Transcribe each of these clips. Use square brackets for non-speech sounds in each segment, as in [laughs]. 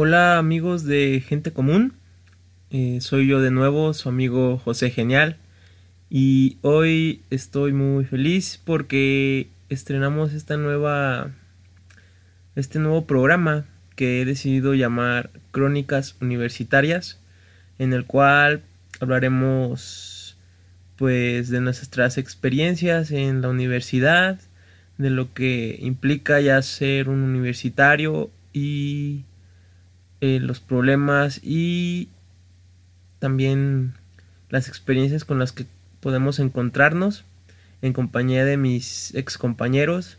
Hola amigos de Gente Común, eh, soy yo de nuevo, su amigo José Genial, y hoy estoy muy feliz porque estrenamos esta nueva, este nuevo programa que he decidido llamar Crónicas Universitarias, en el cual hablaremos pues de nuestras experiencias en la universidad, de lo que implica ya ser un universitario y eh, los problemas y también las experiencias con las que podemos encontrarnos en compañía de mis ex compañeros.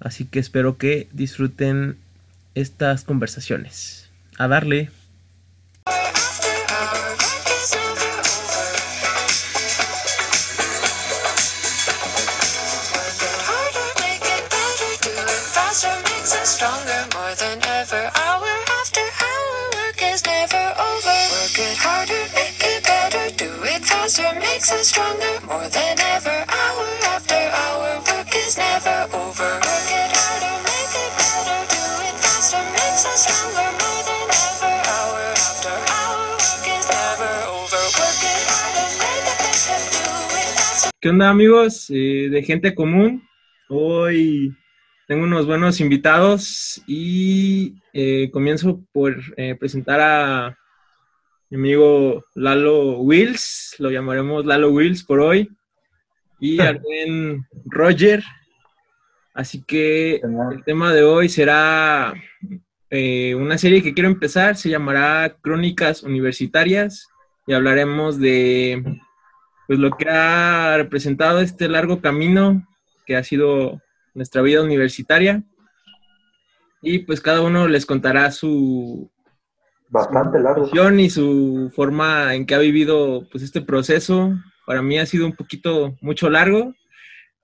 Así que espero que disfruten estas conversaciones. A darle. ¿Qué onda amigos eh, de gente común? Hoy tengo unos buenos invitados y eh, comienzo por eh, presentar a mi amigo Lalo Wills, lo llamaremos Lalo Wills por hoy, y [laughs] a Roger. Así que el tema de hoy será una serie que quiero empezar, se llamará Crónicas Universitarias y hablaremos de pues lo que ha representado este largo camino que ha sido nuestra vida universitaria. Y pues cada uno les contará su bastante largo y su forma en que ha vivido pues este proceso. Para mí ha sido un poquito mucho largo,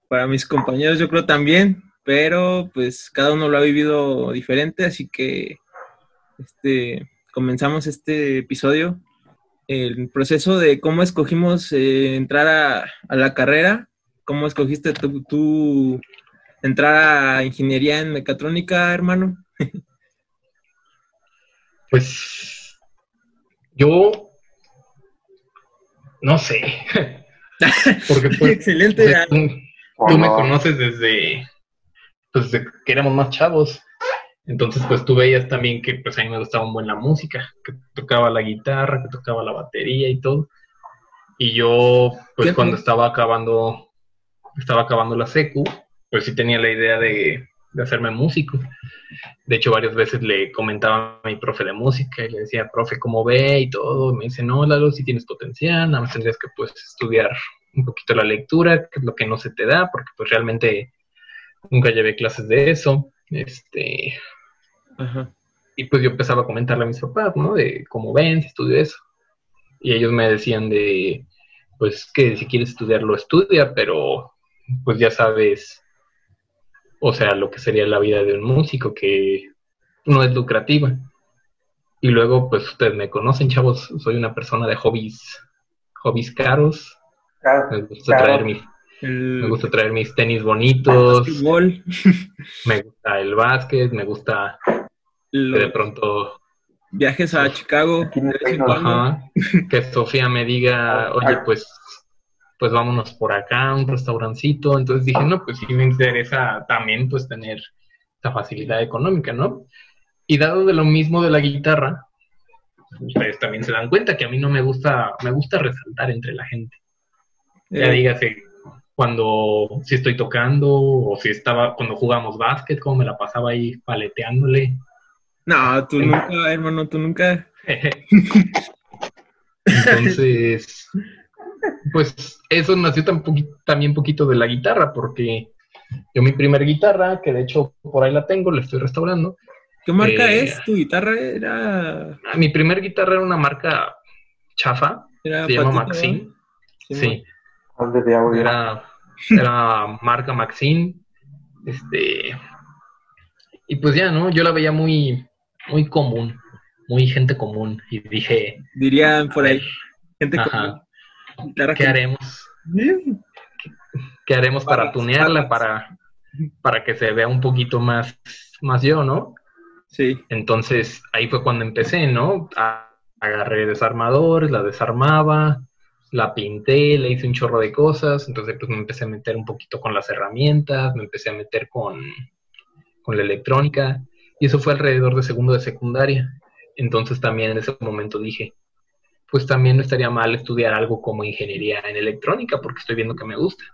para mis compañeros yo creo también, pero pues cada uno lo ha vivido diferente, así que este comenzamos este episodio el proceso de cómo escogimos eh, entrar a, la carrera, cómo escogiste tú, entrar a ingeniería en mecatrónica, hermano. [laughs] pues yo no sé. [laughs] Porque pues, Excelente. tú, me conoces desde, pues, desde que éramos más chavos. Entonces, pues tú veías también que pues a mí me gustaba un buen la música, que tocaba la guitarra, que tocaba la batería y todo. Y yo, pues cuando estaba acabando, estaba acabando la secu, pues sí tenía la idea de, de hacerme músico. De hecho, varias veces le comentaba a mi profe de música y le decía, profe, ¿cómo ve? Y todo. me dice, no, Lalo, si tienes potencial, nada más tendrías que pues estudiar un poquito la lectura, que es lo que no se te da, porque pues realmente nunca llevé clases de eso. Este, y pues yo empezaba a comentarle a mis papás, ¿no? De cómo ven, si estudio eso. Y ellos me decían de, pues que si quieres estudiarlo, estudia, pero pues ya sabes, o sea, lo que sería la vida de un músico, que no es lucrativa. Y luego, pues ustedes me conocen, chavos, soy una persona de hobbies, hobbies caros. me gusta traer mis me gusta traer mis tenis bonitos. [laughs] me gusta el básquet, me gusta de pronto viajes a Chicago. que Sofía me diga, oye, pues, pues vámonos por acá, un restaurancito. Entonces dije, no, pues sí me interesa también pues tener esa facilidad económica, ¿no? Y dado de lo mismo de la guitarra, ustedes también se dan cuenta que a mí no me gusta, me gusta resaltar entre la gente. Ya eh. dígase, cuando si estoy tocando o si estaba cuando jugamos básquet, como me la pasaba ahí paleteándole. No, tú nunca, hermano, tú nunca. [laughs] Entonces, pues eso nació tan también un poquito de la guitarra, porque yo mi primer guitarra, que de hecho por ahí la tengo, la estoy restaurando. ¿Qué marca eh, es tu guitarra? Era... Ah, mi primer guitarra era una marca chafa, se llama Maxine. Sí. Era, era marca Maxine. Este, y pues ya, ¿no? Yo la veía muy, muy común, muy gente común. Y dije. Dirían por ahí, gente común. ¿Qué haremos? ¿Qué, haremos para, tunearla, para, para que se vea un poquito más, más yo, ¿no? Sí. Entonces ahí fue cuando empecé, ¿no? agarré desarmadores, la desarmaba, la pinté, le hice un chorro de cosas, entonces pues me empecé a meter un poquito con las herramientas, me empecé a meter con, con la electrónica, y eso fue alrededor de segundo de secundaria. Entonces también en ese momento dije, pues también no estaría mal estudiar algo como ingeniería en electrónica, porque estoy viendo que me gusta.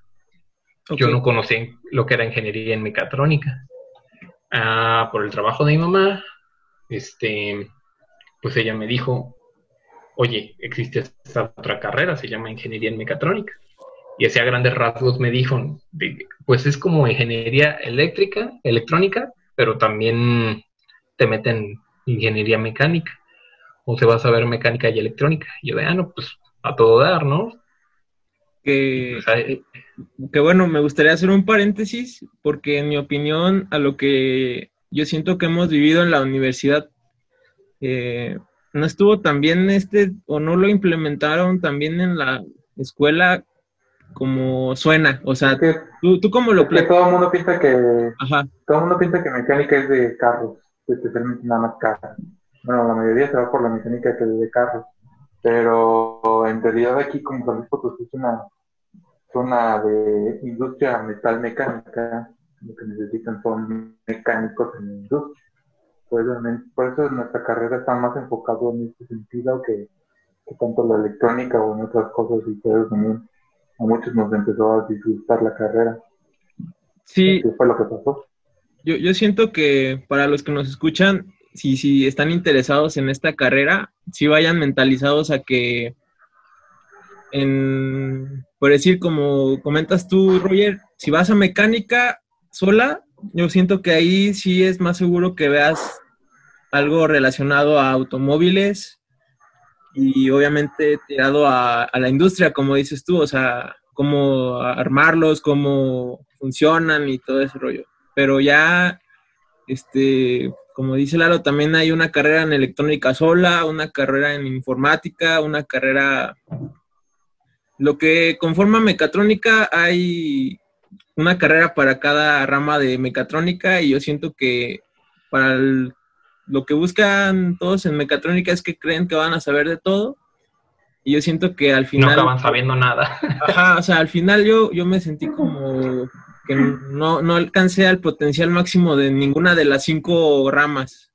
Yo no conocí lo que era ingeniería en mecatrónica. Ah, por el trabajo de mi mamá, este, pues ella me dijo, oye, existe esta otra carrera, se llama ingeniería en mecatrónica. Y así a grandes rasgos me dijo, pues es como ingeniería eléctrica, electrónica, pero también te meten ingeniería mecánica, o se va a saber mecánica y electrónica. Y yo de, ah, no, pues a todo dar, ¿no? Que, pues, que bueno, me gustaría hacer un paréntesis, porque en mi opinión, a lo que yo siento que hemos vivido en la universidad, eh, no estuvo también este, o no lo implementaron también en la escuela como suena, o sea, tú, tú como lo que todo el mundo piensa que todo el mundo piensa que mecánica es de carros, especialmente nada más carros. Bueno, la mayoría se va por la mecánica que es de carros, pero en realidad aquí como San Luis es una zona de industria metal mecánica, lo que necesitan son mecánicos en la industria. Pues, por eso nuestra carrera está más enfocado en este sentido que, tanto la electrónica o en otras cosas y también a muchos nos empezó a disgustar la carrera. Sí. ¿Qué fue lo que pasó? Yo, yo siento que para los que nos escuchan, si, si están interesados en esta carrera, si vayan mentalizados a que en, por decir, como comentas tú, Roger, si vas a mecánica sola, yo siento que ahí sí es más seguro que veas algo relacionado a automóviles y obviamente tirado a, a la industria, como dices tú, o sea, cómo armarlos, cómo funcionan y todo ese rollo. Pero ya, este, como dice Lalo, también hay una carrera en electrónica sola, una carrera en informática, una carrera lo que conforma mecatrónica hay una carrera para cada rama de mecatrónica y yo siento que para lo que buscan todos en mecatrónica es que creen que van a saber de todo y yo siento que al final... No acaban sabiendo nada. Ajá, o sea, al final yo, yo me sentí como que no, no alcancé al potencial máximo de ninguna de las cinco ramas.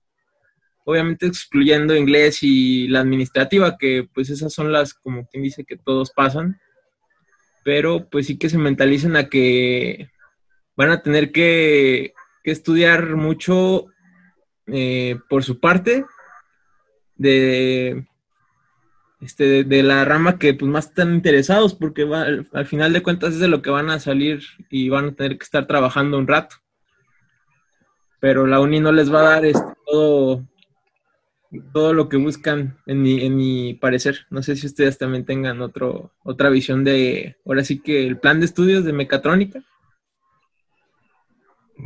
Obviamente excluyendo inglés y la administrativa, que pues esas son las, como quien dice, que todos pasan, pero pues sí que se mentalicen a que van a tener que, estudiar mucho eh, por su parte de, este, de, la rama que pues más están interesados, porque al, al final de cuentas es de lo que van a salir y van a tener que estar trabajando un rato. Pero la uni no les va a dar este, todo, todo lo que buscan, en mi, en mi parecer. No sé si ustedes también tengan otro, otra visión de, ahora sí que el plan de estudios de mecatrónica.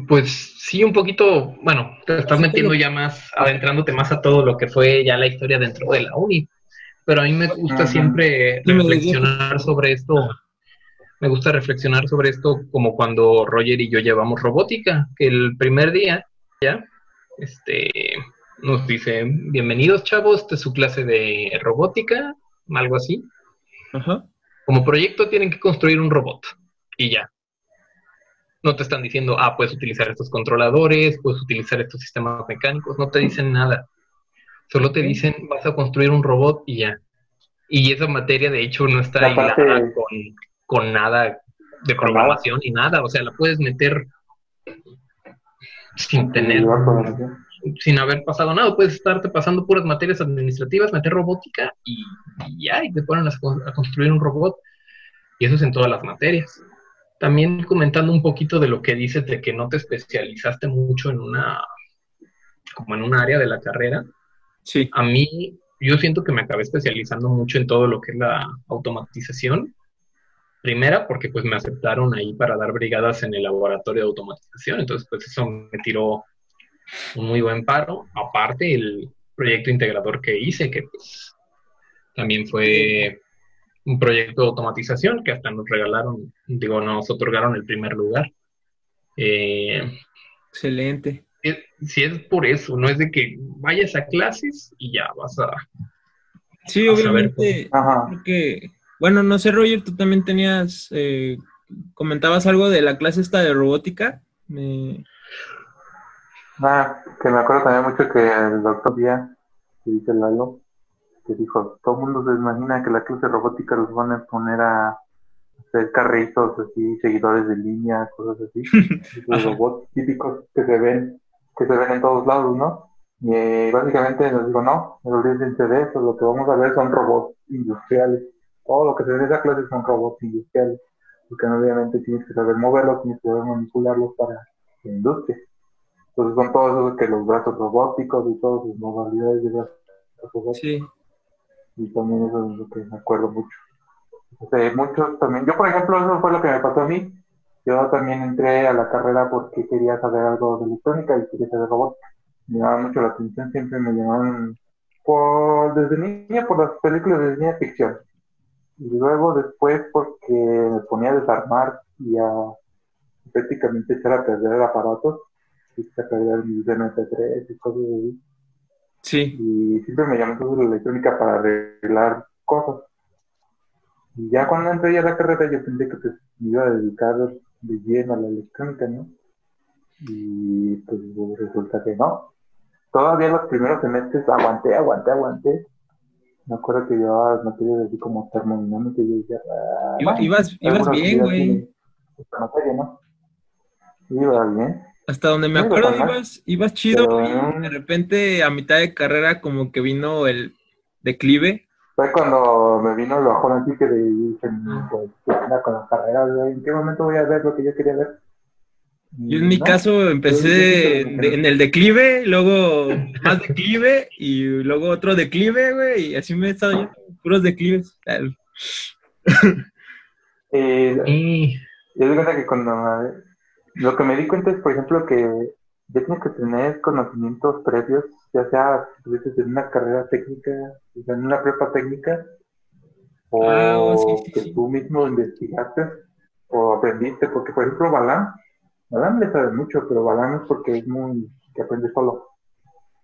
Pues sí, un poquito, bueno, te estás metiendo ya más, adentrándote más a todo lo que fue ya la historia dentro de la uni. Pero a mí me gusta siempre reflexionar sobre esto. Me gusta reflexionar sobre esto como cuando Roger y yo llevamos robótica, que el primer día, ya, este, nos dice, bienvenidos chavos, esta es su clase de robótica, algo así. Como proyecto tienen que construir un robot y ya. No te están diciendo, ah, puedes utilizar estos controladores, puedes utilizar estos sistemas mecánicos, no te dicen nada. Solo te dicen, vas a construir un robot y ya. Y esa materia, de hecho, no está hilada con, nada de programación ni nada. O sea, la puedes meter sin tener sin haber pasado nada. Puedes estarte pasando puras materias administrativas, meter robótica y, ya, y te ponen a, construir un robot. Y eso es en todas las materias. También comentando un poquito de lo que dices de que no te especializaste mucho en una, como en un área de la carrera. Sí. A mí, yo siento que me acabé especializando mucho en todo lo que es la automatización. Primera, porque pues me aceptaron ahí para dar brigadas en el laboratorio de automatización, entonces pues eso me tiró un muy buen paro. Aparte, el proyecto integrador que hice, que pues, también fue un proyecto de automatización que hasta nos regalaron, digo, nos otorgaron el primer lugar. Eh, Excelente. Si es por eso, no es de que vayas a clases y ya vas a... Sí, obviamente, porque, bueno, no sé, Roger, tú también tenías, eh, comentabas algo de la clase esta de robótica. Me... Ah, que me acuerdo también mucho que el doctor Díaz, que dice Lalo, que dijo, todo el mundo se imagina que la clase de robótica los van a poner a hacer carritos así, seguidores de línea, cosas así, [laughs] los robots típicos que se ven, que se ven en todos lados, ¿no? Y eh, básicamente nos digo, no, no olvídense de eso, lo que vamos a ver son robots industriales. Todo lo que se ve en esa clase son robots industriales, porque obviamente tienes que saber moverlos, tienes que saber manipularlos para la industria. Entonces son todos esos que los brazos robóticos y todas sus modalidades de brazos robóticos. Sí. Y también eso es lo que me acuerdo mucho. Este, muchos también, yo por ejemplo, eso fue lo que me pasó a mí. Yo también entré a la carrera porque quería saber algo de electrónica y quería saber robótica. Me llamaba mucho la atención, siempre me llamaban por, desde niña por las películas de ciencia ficción. Y luego después porque me ponía a desarmar y a prácticamente echar a perder aparatos, echar a perder mis MP3 y cosas así. Sí. Y siempre me llamó la electrónica para arreglar cosas. Y ya cuando entré a la carrera yo pensé que pues, me iba a dedicar de lleno a la electrónica, ¿no? Y pues resulta que no. Todavía los primeros semestres aguanté, aguanté, aguanté. Me acuerdo que llevaba materias así como termodinámica y yo decía... Ah, ibas, ibas bien, güey. ¿no? Iba bien. Hasta donde me acuerdo ibas, ibas chido y de repente a mitad de carrera como que vino el declive fue cuando me vino el bajón así que dije, pues, con la carrera, ¿en qué momento voy a ver lo que yo quería ver? Yo en mi caso empecé en el declive, luego más declive y luego otro declive, güey, y así me he estado yendo, puros declives. [laughs] eh, yo digo que cuando lo que me di cuenta es, por ejemplo, que ya tienes que tener conocimientos previos ya sea si en una carrera técnica, en una prepa técnica, o ah, que tú mismo investigaste o aprendiste, porque por ejemplo Balán, Balán le sabe mucho, pero Balán es porque es muy, que aprende solo.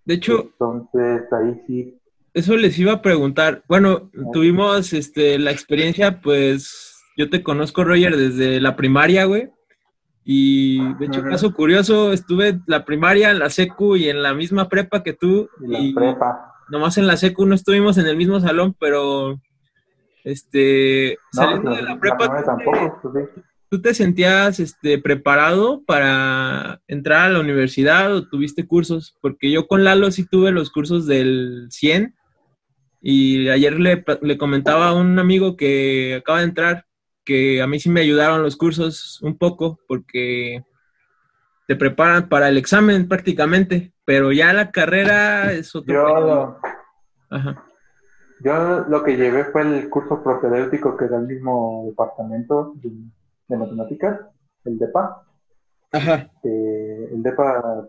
De hecho, entonces ahí sí. Eso les iba a preguntar. Bueno, tuvimos este la experiencia, pues yo te conozco, Roger, desde la primaria, güey. Y de hecho, caso curioso, estuve la primaria, en la secu y en la misma prepa que tú. y prepa. Nomás en la secu no estuvimos en el mismo salón, pero este saliendo de la prepa. Pues ¿Tú te sentías este, preparado para entrar a la universidad o tuviste cursos? Porque yo con Lalo sí tuve los cursos del 100 y ayer le, le comentaba a un amigo que acaba de entrar que a mí sí me ayudaron los cursos un poco porque te preparan para el examen prácticamente, pero ya la carrera es otro. Yo, lo, yo lo que llevé fue el curso propedéutico que da el mismo departamento de, matemáticas, el DEPA. Ajá. el DEPA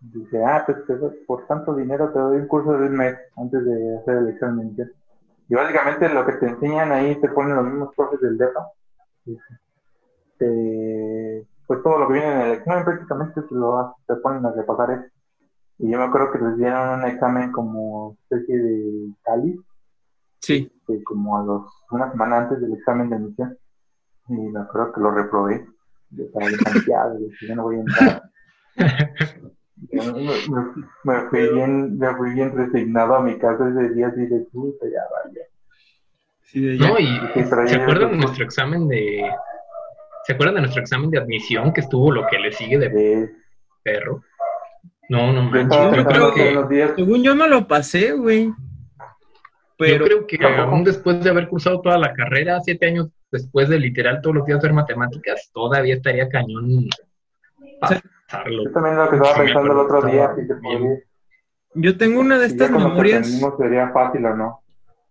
dice, ah, pues por tanto dinero te doy un curso de un mes antes de hacer el examen. Y básicamente lo que te enseñan ahí te ponen los mismos profes del DEPA. pues todo lo que viene en el examen prácticamente te, lo, te ponen a repasar eso. Y yo me acuerdo que les dieron un examen como especie de cáliz. Sí. como a los, una semana antes del examen de admisión. Y me acuerdo que lo reprobé. Yo estaba desconfiado, yo no voy a entrar. [laughs] me, fui bien, me fui bien resignado a mi casa ese día así de puta, ya vaya. Sí, No, y ¿se acuerdan de nuestro examen de ¿Se acuerdan de nuestro examen de admisión que estuvo lo que le sigue de perro? No, no manches. Yo creo que, según yo no lo pasé, güey. Pero yo creo que aún después de haber cursado toda la carrera, siete años después de literal todos los días ver matemáticas, todavía estaría cañón yo también lo que estaba pensando el otro día, Yo tengo una de estas memorias. sería fácil o no.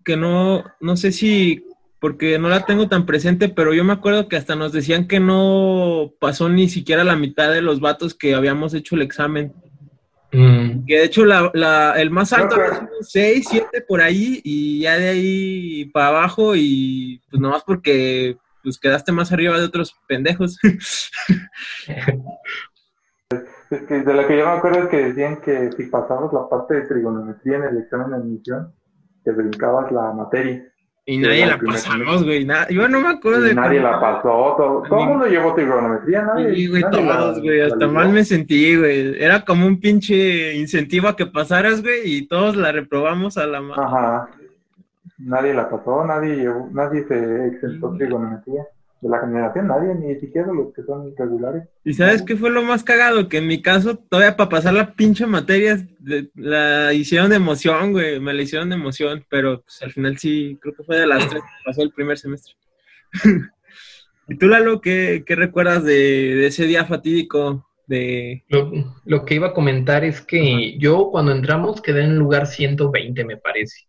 Que no, no sé si, porque no la tengo tan presente, pero yo me acuerdo que hasta nos decían que no pasó ni siquiera la mitad de los vatos que habíamos hecho el examen. Mm. Que de hecho la, el más alto era 6, 7 por ahí y ya de ahí para abajo y pues nomás porque pues quedaste más arriba de otros pendejos. [laughs] Es que de lo que yo me acuerdo es que decían que si pasabas la parte de trigonometría en el examen de admisión, te brincabas la materia. Y nadie la pasamos, güey. yo no me acuerdo de. Nadie la pasó. Todo, el mundo llevó trigonometría, nadie. Sí, güey, todos, güey. Hasta mal me sentí, güey. Era como un pinche incentivo a que pasaras, güey, y todos la reprobamos a la mano. Ajá. Nadie la pasó, nadie llevó, nadie se exentó trigonometría de la generación, nadie, ni siquiera los que son regulares. ¿Y sabes qué fue lo más cagado? Que en mi caso, todavía para pasar la pinche materia, la hicieron de emoción, güey, me la hicieron de emoción, pero pues, al final sí, creo que fue de las tres pasó el primer semestre. [laughs] ¿Y tú, Lalo, qué, qué recuerdas de, ese día fatídico? De... Lo, que iba a comentar es que yo cuando entramos quedé en el lugar 120, me parece.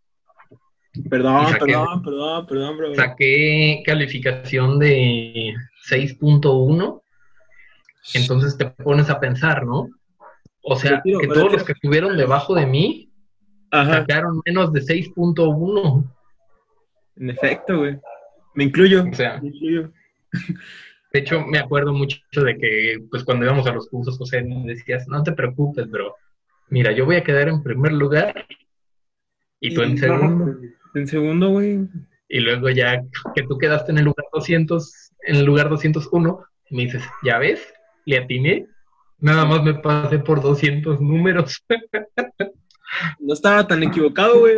Perdón, perdón, perdón, perdón, bro. Saqué calificación de 6.1. Entonces te pones a pensar, ¿no? O sea, que todos los que estuvieron debajo de mí sacaron menos de 6.1. En efecto, güey. Me incluyo. O sea, me incluyo. De hecho, me acuerdo mucho de que, pues, cuando íbamos a los cursos, José, me decías, no te preocupes, bro. Mira, yo voy a quedar en primer lugar y tú en segundo. En segundo, güey. Y luego ya que tú quedaste en el lugar 200, en el lugar 201, me dices, ¿ya ves? Le atiné. Nada más me pasé por 200 números. [laughs] No estaba tan equivocado, güey.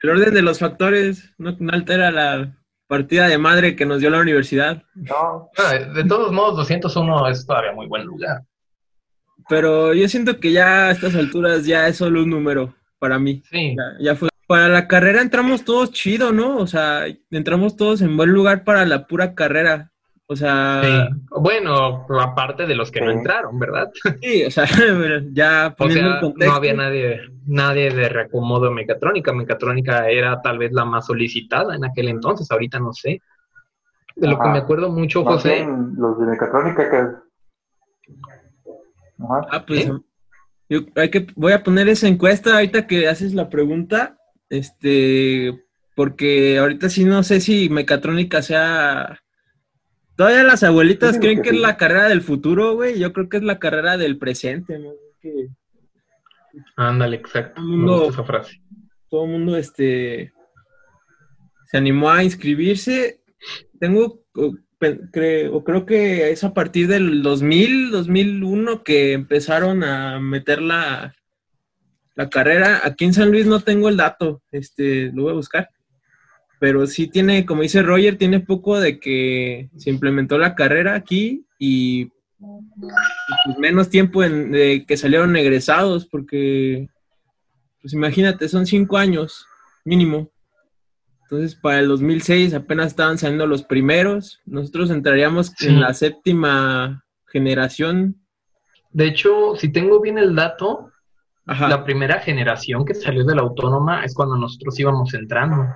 El orden de los factores no, altera la partida de madre que nos dio la universidad. No, de todos modos, 201 es todavía muy buen lugar. Pero yo siento que ya a estas alturas ya es solo un número para mí. Sí. Ya, fue. Para la carrera entramos todos chido, ¿no? O sea, entramos todos en buen lugar para la pura carrera. O sea. Sí. Bueno, aparte de los que no entraron, ¿verdad? [laughs] Sí, o sea, [laughs] ya poniendo contexto. No había nadie, nadie de reacomodo mecatrónica. Mecatrónica era tal vez la más solicitada en aquel entonces, ahorita no sé. De lo que me acuerdo mucho, José. los de mecatrónica que. Ajá. Ah, pues. Yo hay que, voy a poner esa encuesta ahorita que haces la pregunta, este, porque ahorita sí no sé si mecatrónica sea... Todavía las abuelitas creen que, es la carrera del futuro, güey. Yo creo que es la carrera del presente, ¿no? Ándale, exacto. Todo mundo, esa frase. Todo el mundo, este, se animó a inscribirse. Tengo creo, creo que es a partir del 2000, 2001 que empezaron a meter la, la carrera. Aquí en San Luis no tengo el dato, este, lo voy a buscar. Pero sí tiene, como dice Roger, tiene poco de que se implementó la carrera aquí y pues, menos tiempo en, de que salieron egresados, porque, pues imagínate, son cinco años mínimo. Entonces, para el 2006 apenas estaban saliendo los primeros. Nosotros entraríamos en la séptima generación. De hecho, si tengo bien el dato, la primera generación que salió de la autónoma es cuando nosotros íbamos entrando.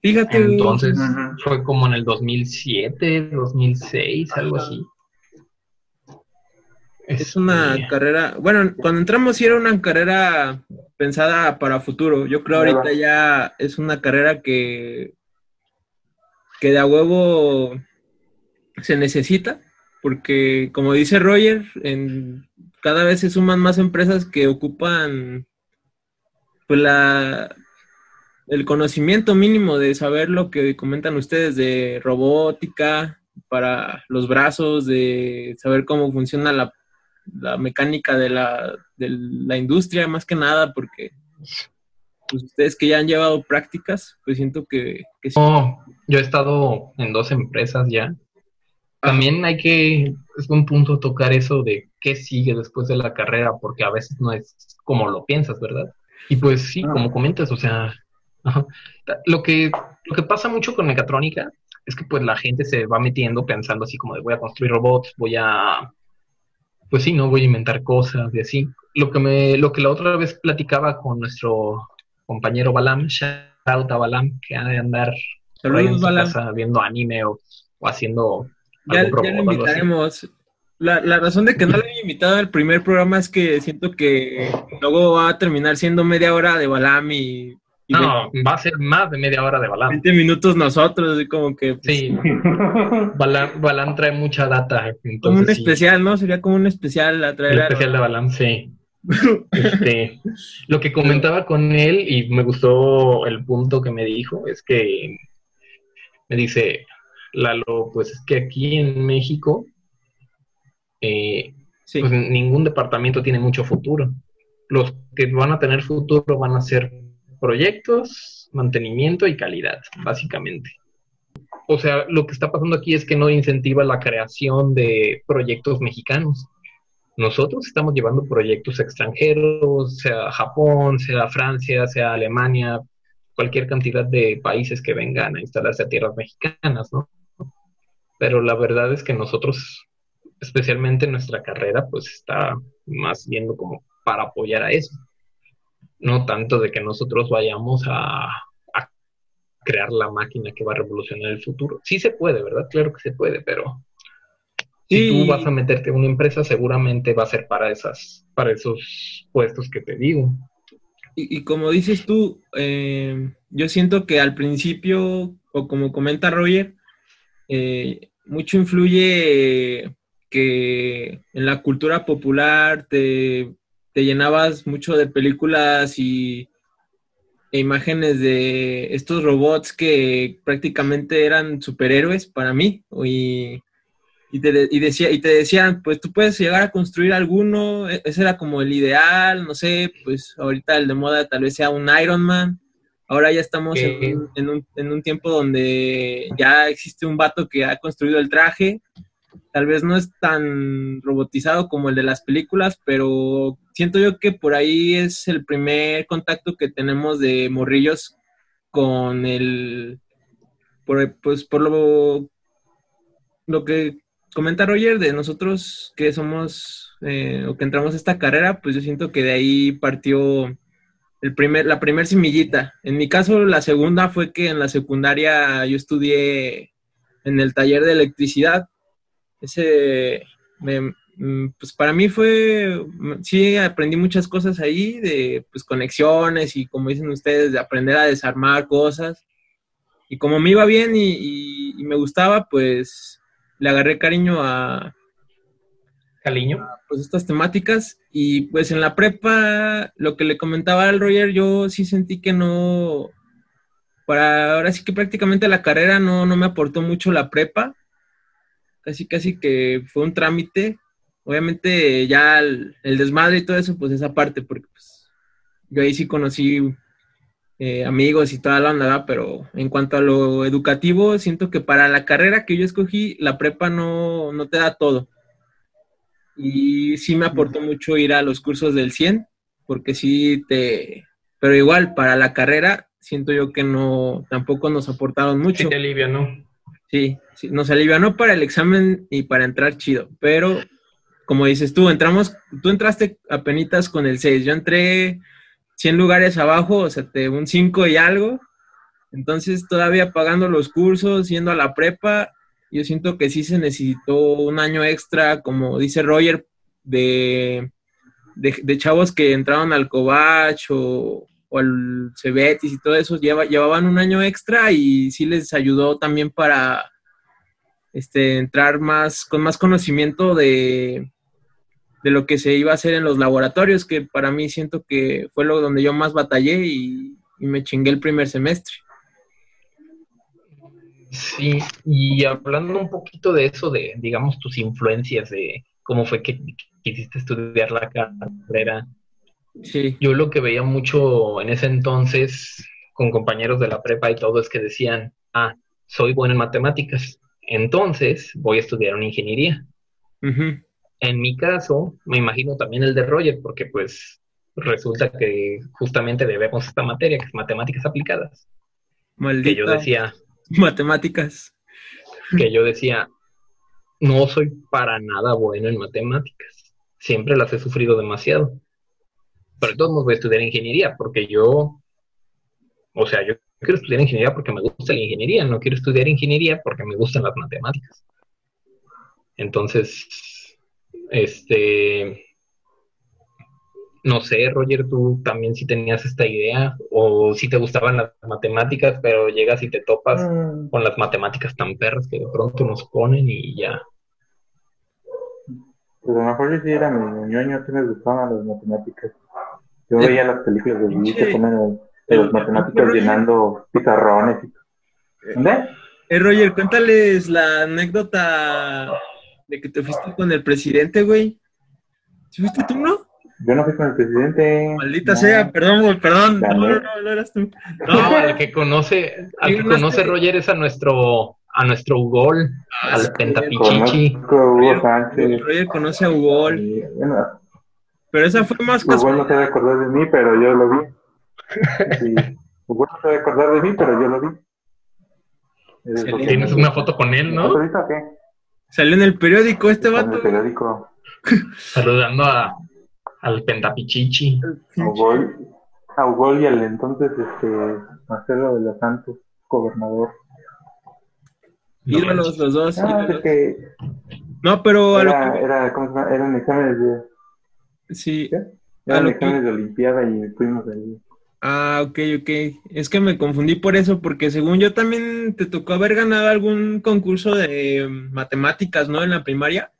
Fíjate. Entonces, fue como en el 2007, 2006, algo así. Es una carrera, bueno, cuando entramos sí era una carrera pensada para futuro. Yo creo ahorita ya es una carrera que, que de a huevo se necesita, porque como dice Roger, en, cada vez se suman más empresas que ocupan pues la el conocimiento mínimo de saber lo que comentan ustedes de robótica para los brazos, de saber cómo funciona la la mecánica de la, de la industria, más que nada, porque pues, ustedes que ya han llevado prácticas, pues siento que, yo he estado en dos empresas ya. También hay que, es un punto tocar eso de qué sigue después de la carrera, porque a veces no es como lo piensas, ¿verdad? Y pues sí, como comentas, o sea, lo que lo que pasa mucho con mecatrónica es que pues la gente se va metiendo pensando así como de voy a construir robots, voy a pues sí, no voy a inventar cosas y así. Lo que me, lo que la otra vez platicaba con nuestro compañero Balam, shout a Balam, que ha de andar viendo anime o, haciendo ya, ya lo invitaremos. La, la, razón de que no lo he invitado al primer programa es que siento que luego va a terminar siendo media hora de Balam y, no, va a ser más de media hora de Balam. 20 minutos nosotros, así como que. Pues, sí. [laughs] Balam, trae mucha data. como un especial, ¿no? Sería como un especial a traer. Un especial de Balam, sí. [laughs] Este, lo que comentaba con él y me gustó el punto que me dijo es que me dice, Lalo, pues es que aquí en México eh, pues ningún departamento tiene mucho futuro. Los que van a tener futuro van a ser proyectos, mantenimiento y calidad, básicamente. O sea, lo que está pasando aquí es que no incentiva la creación de proyectos mexicanos. Nosotros estamos llevando proyectos extranjeros, sea Japón, sea Francia, sea Alemania, cualquier cantidad de países que vengan a instalarse a tierras mexicanas, ¿no? Pero la verdad es que nosotros, especialmente nuestra carrera, pues está más viendo como para apoyar a eso no tanto de que nosotros vayamos a, crear la máquina que va a revolucionar el futuro. Sí se puede, ¿verdad? Claro que se puede, pero si tú vas a meterte en una empresa, seguramente va a ser para esas, para esos puestos que te digo. Y, como dices tú, eh, yo siento que al principio, o como comenta Roger, eh, mucho influye que en la cultura popular te te llenabas mucho de películas y e imágenes de estos robots que prácticamente eran superhéroes para mí y, te, decía, y te decían, pues tú puedes llegar a construir alguno, e, ese era como el ideal, no sé, pues ahorita el de moda tal vez sea un Iron Man, ahora ya estamos en, un, en un tiempo donde ya existe un vato que ha construido el traje tal vez no es tan robotizado como el de las películas, pero siento yo que por ahí es el primer contacto que tenemos de morrillos con el, por, pues por lo, lo que comenta Roger de nosotros que somos eh, o que entramos a esta carrera, pues yo siento que de ahí partió el primer, la primer semillita. En mi caso, la segunda fue que en la secundaria yo estudié en el taller de electricidad ese, mm, pues para mí fue, sí aprendí muchas cosas ahí, de pues conexiones y como dicen ustedes, de aprender a desarmar cosas. Y como me iba bien y, me gustaba, pues le agarré cariño a... Cariño. Pues estas temáticas. Y pues en la prepa, lo que le comentaba al Roger, yo sí sentí que no... Para ahora sí que prácticamente la carrera no, no me aportó mucho la prepa casi casi que fue un trámite. Obviamente ya el, desmadre y todo eso, pues esa parte, porque pues, yo ahí sí conocí eh, amigos y toda la onda, pero en cuanto a lo educativo, siento que para la carrera que yo escogí, la prepa no, no te da todo. Y sí me aportó mucho ir a los cursos del 100, porque sí te... Pero igual, para la carrera, siento yo que no, tampoco nos aportaron mucho. Sí te alivia, ¿no? Sí, sí, nos alivianó para el examen y para entrar chido, pero como dices tú, entramos, tú entraste a penitas con el 6, yo entré 100 lugares abajo, o sea, te, un 5 y algo, entonces todavía pagando los cursos, yendo a la prepa, yo siento que sí se necesitó un año extra, como dice Roger, de, de, chavos que entraron al Covach o, o el Cebetis y todo eso, llevaban un año extra y sí les ayudó también para este, entrar más, con más conocimiento de, de lo que se iba a hacer en los laboratorios, que para mí siento que fue lo donde yo más batallé y, me chingué el primer semestre. Sí, y hablando un poquito de eso, de, digamos, tus influencias, de cómo fue que quisiste estudiar la carrera, yo lo que veía mucho en ese entonces con compañeros de la prepa y todo es que decían, ah, soy bueno en matemáticas, entonces voy a estudiar una ingeniería. En mi caso, me imagino también el de Roger, porque pues resulta que justamente debemos esta materia, que es matemáticas aplicadas. Maldita. Que yo decía... [laughs] Matemáticas. Que yo decía, no soy para nada bueno en matemáticas. Siempre las he sufrido demasiado pero de todos modos voy a estudiar ingeniería porque yo, o sea, yo quiero estudiar ingeniería porque me gusta la ingeniería, no quiero estudiar ingeniería porque me gustan las matemáticas. Entonces, este, no sé, Roger, tú también si tenías esta idea o si te gustaban las matemáticas, pero llegas y te topas mm. con las matemáticas tan perras que de pronto nos ponen y ya. Pues a lo mejor yo sí era mi ñoño, que me gustaban las matemáticas. Yo veía las películas de Luis que ponen de los matemáticos llenando pizarrones. Y... ¿Dónde? Eh, Roger, cuéntales la anécdota de que te fuiste con el presidente, güey. ¿Sí fuiste tú, no? Yo no fui con el presidente. Maldita sea, perdón, perdón. No, no, no, eras tú. No, el que conoce, al que conoce Roger es a nuestro, a nuestro Ugol, ah, al Pentapichichi. Roger conoce a Ugol. Pero esa fue más casual. Ugol no se va a acordar de mí, pero yo lo vi. Sí. Ugol no se va a acordar de mí, pero yo lo vi. Tienes una foto con él, ¿no? ¿Ahorita qué? Salió en el periódico este vato. En el periódico. Saludando a, al Pentapichichi. A Ugol y al entonces este, Marcelo de los Santos, gobernador. Ídolos los dos. Ah, que no, pero era, era, ¿cómo se llama? Eran exámenes de... Sí. Eran exámenes de Olimpiada y fuimos ahí. Ah, ok, ok. Es que me confundí por eso, porque según yo también te tocó haber ganado algún concurso de matemáticas, ¿no? En la primaria.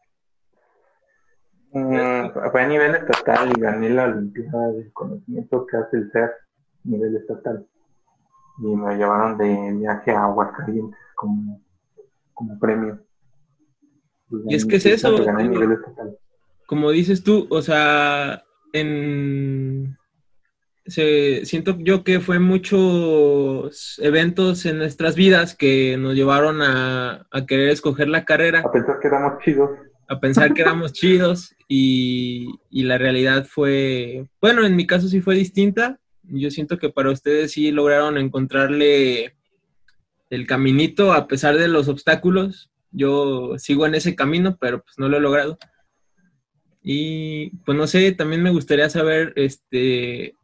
Mm, fue a nivel estatal y gané la Olimpiada del Conocimiento que hace el CER a nivel estatal. Y me llevaron de viaje a Aguascalientes como, como premio. Y, es que es eso. Como dices tú, o sea, en se, siento yo que fue muchos eventos en nuestras vidas que nos llevaron a, a, querer escoger la carrera. A pensar que éramos chidos. A pensar que éramos [laughs] chidos y, y, la realidad fue, bueno, en mi caso sí fue distinta. Yo siento que para ustedes sí lograron encontrarle el caminito a pesar de los obstáculos. Yo sigo en ese camino, pero pues no lo he logrado. Y pues no sé, también me gustaría saber, este,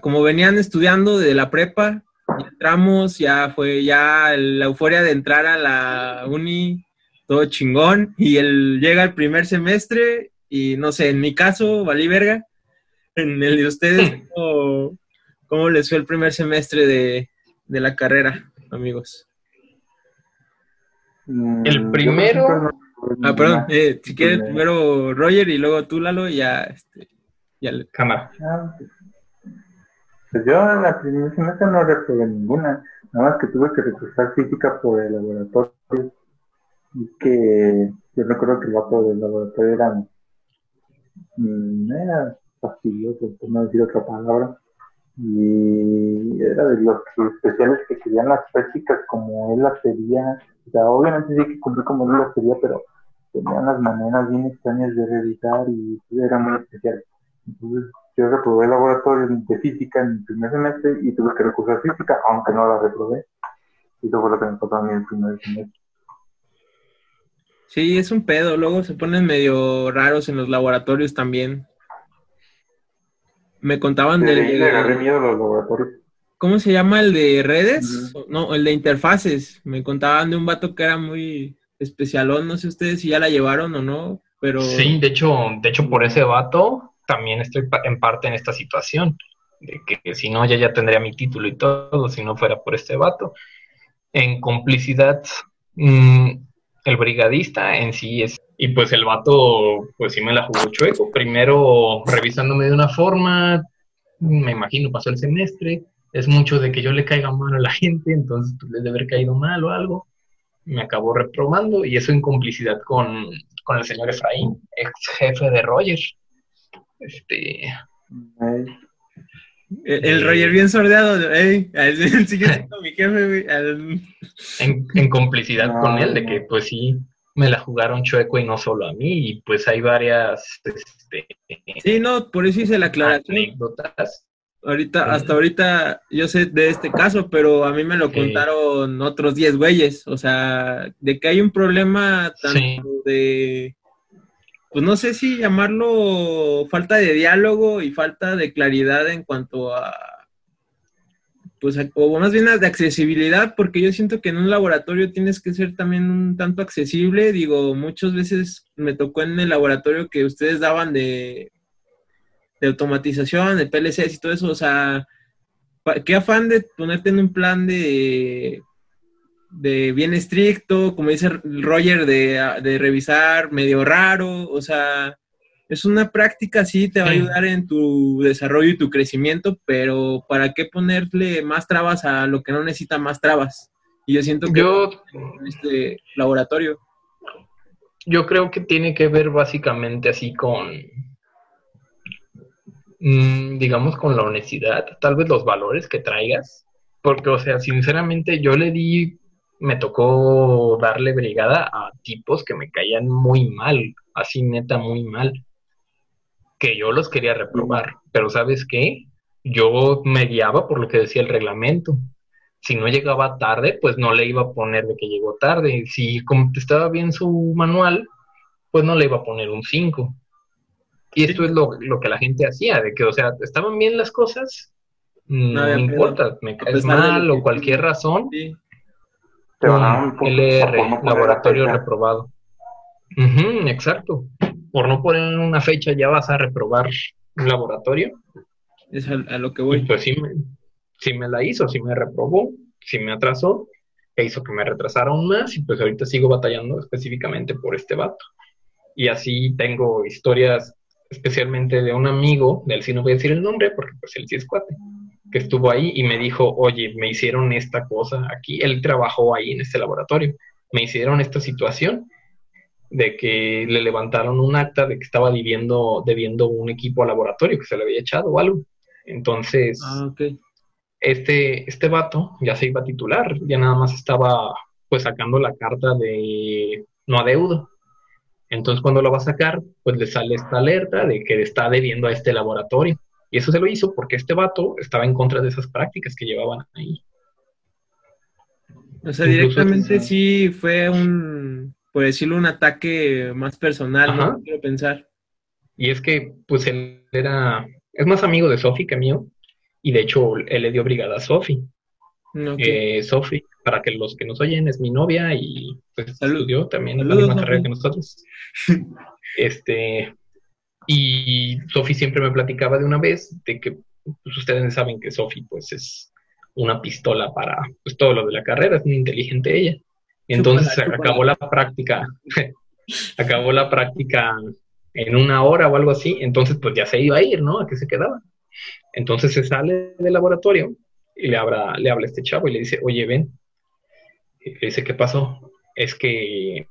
como venían estudiando de la prepa, entramos, ya fue ya la euforia de entrar a la uni, todo chingón, y él llega el primer semestre y no sé, en mi caso, valí verga, en el de ustedes, [laughs] ¿cómo, les fue el primer semestre de, la carrera, amigos? Mm, el primero... Ah, perdón, eh, si quieres primero Roger y luego tú, Lalo, y ya, este, ya le... Cámara. Ah, pues yo en la primera semestre no reprobé ninguna, nada más que tuve que recursar física por el laboratorio. Y que yo recuerdo que el vato del laboratorio era, mm, era fastidioso, por no decir otra palabra. Y era de los especiales que querían las prácticas como él las quería. O sea, obviamente sí que cumplí como él las quería, pero tenían las maneras bien extrañas de revisar y era muy especial. Entonces, yo reprobé el laboratorio de física en el primer semestre y tuve que recursar física, aunque no la reprobé. Y eso fue lo que me pasó a mí el primer semestre. Sí, es un pedo. Luego se ponen medio raros en los laboratorios también. Me contaban del... De, le agarré miedo a los laboratorios. ¿Cómo se llama el de redes? No, el de interfaces. Me contaban de un vato que era muy especialón. No sé ustedes si ya la llevaron o no, pero... Sí, de hecho, de hecho por ese vato también estoy en parte en esta situación, de que si no, ya ya tendría mi título y todo, si no fuera por este vato. En complicidad, mm, el brigadista en sí es, y pues el vato, pues sí me la jugó chueco, primero revisándome de una forma, me imagino pasó el semestre, es mucho de que yo le caiga mal a la [laughs] gente, entonces pues, le debe haber caído mal o algo, me acabó reprobando y eso en complicidad con, con el señor Efraín, ex jefe de Roger. Este. El, Roger bien sordeado, ey, [laughs] sigue siendo mi jefe, En, complicidad con él, de que pues sí, me la jugaron chueco y no solo a mí, y pues hay varias, este, Sí, no, por eso hice la aclaración. Anécdotas. Ahorita, hasta ahorita yo sé de este caso, pero a mí me lo contaron otros 10 güeyes, o sea, de que hay un problema tanto de pues no sé si llamarlo falta de diálogo y falta de claridad en cuanto a, pues, o más bien de accesibilidad, porque yo siento que en un laboratorio tienes que ser también un tanto accesible. Digo, muchas veces me tocó en el laboratorio que ustedes daban de, de automatización, de PLCs y todo eso, o sea, qué afán de ponerte en un plan de, de bien estricto, como dice Roger, de, de revisar medio raro, o sea, es una práctica, sí, te va a ayudar en tu desarrollo y tu crecimiento, pero ¿para qué ponerle más trabas a lo que no necesita más trabas? Y yo siento que yo, en este laboratorio. Yo creo que tiene que ver básicamente así con, mm, digamos, con la honestidad, tal vez los valores que traigas, porque, o sea, sinceramente yo le di, me tocó darle brigada a tipos que me caían muy mal, así neta muy mal que yo los quería reprobar, pero ¿sabes qué? Yo me guiaba por lo que decía el reglamento. Si no llegaba tarde, pues no le iba a poner de que llegó tarde. Si contestaba bien su manual, pues no le iba a poner un 5. Y esto es lo, que la gente hacía, de que, o sea, estaban bien las cosas, no, me importa, me caes mal o cualquier razón. Sí. LR, laboratorio reprobado. exacto por no poner una fecha ya vas a reprobar un laboratorio. Es a, lo que voy. pues sí me, me la hizo, sí me reprobó, sí me atrasó, e hizo que me retrasara aún más, y pues ahorita sigo batallando específicamente por este vato. Y así tengo historias especialmente de un amigo, del sí no voy a decir el nombre, porque pues él sí es cuate, que estuvo ahí y me dijo, oye, me hicieron esta cosa aquí, él trabajó ahí en este laboratorio, me hicieron esta situación de que le levantaron un acta de que estaba debiendo, debiendo un equipo al laboratorio que se le había echado o algo. Entonces, ah, este, este vato ya se iba a titular, ya nada más estaba pues sacando la carta de no adeudo. Entonces cuando lo va a sacar, pues le sale esta alerta de que está debiendo a este laboratorio. Y eso se lo hizo porque este vato estaba en contra de esas prácticas que llevaban ahí. O sea, directamente sí fue un, por decirlo, un ataque más personal, ¿no? Quiero pensar. Y es que, pues, él era, es más amigo de Sofi que mío, y de hecho, él le dio brigada a Sofi. Eh, Sofi, para que los que nos oyen, es mi novia y pues estudió también en la misma carrera que nosotros. [laughs] este, y Sofi siempre me platicaba de una vez de que pues, ustedes saben que Sofi pues es una pistola para pues, todo lo de la carrera, es muy inteligente ella. Entonces acabó la práctica, [laughs] acabó la práctica en una hora o algo así, entonces pues ya se iba a ir, ¿no? ¿A qué se quedaba? Entonces se sale del laboratorio y le habla, le habla a este chavo y le dice, oye, ven. Y le dice, ¿qué pasó? Es que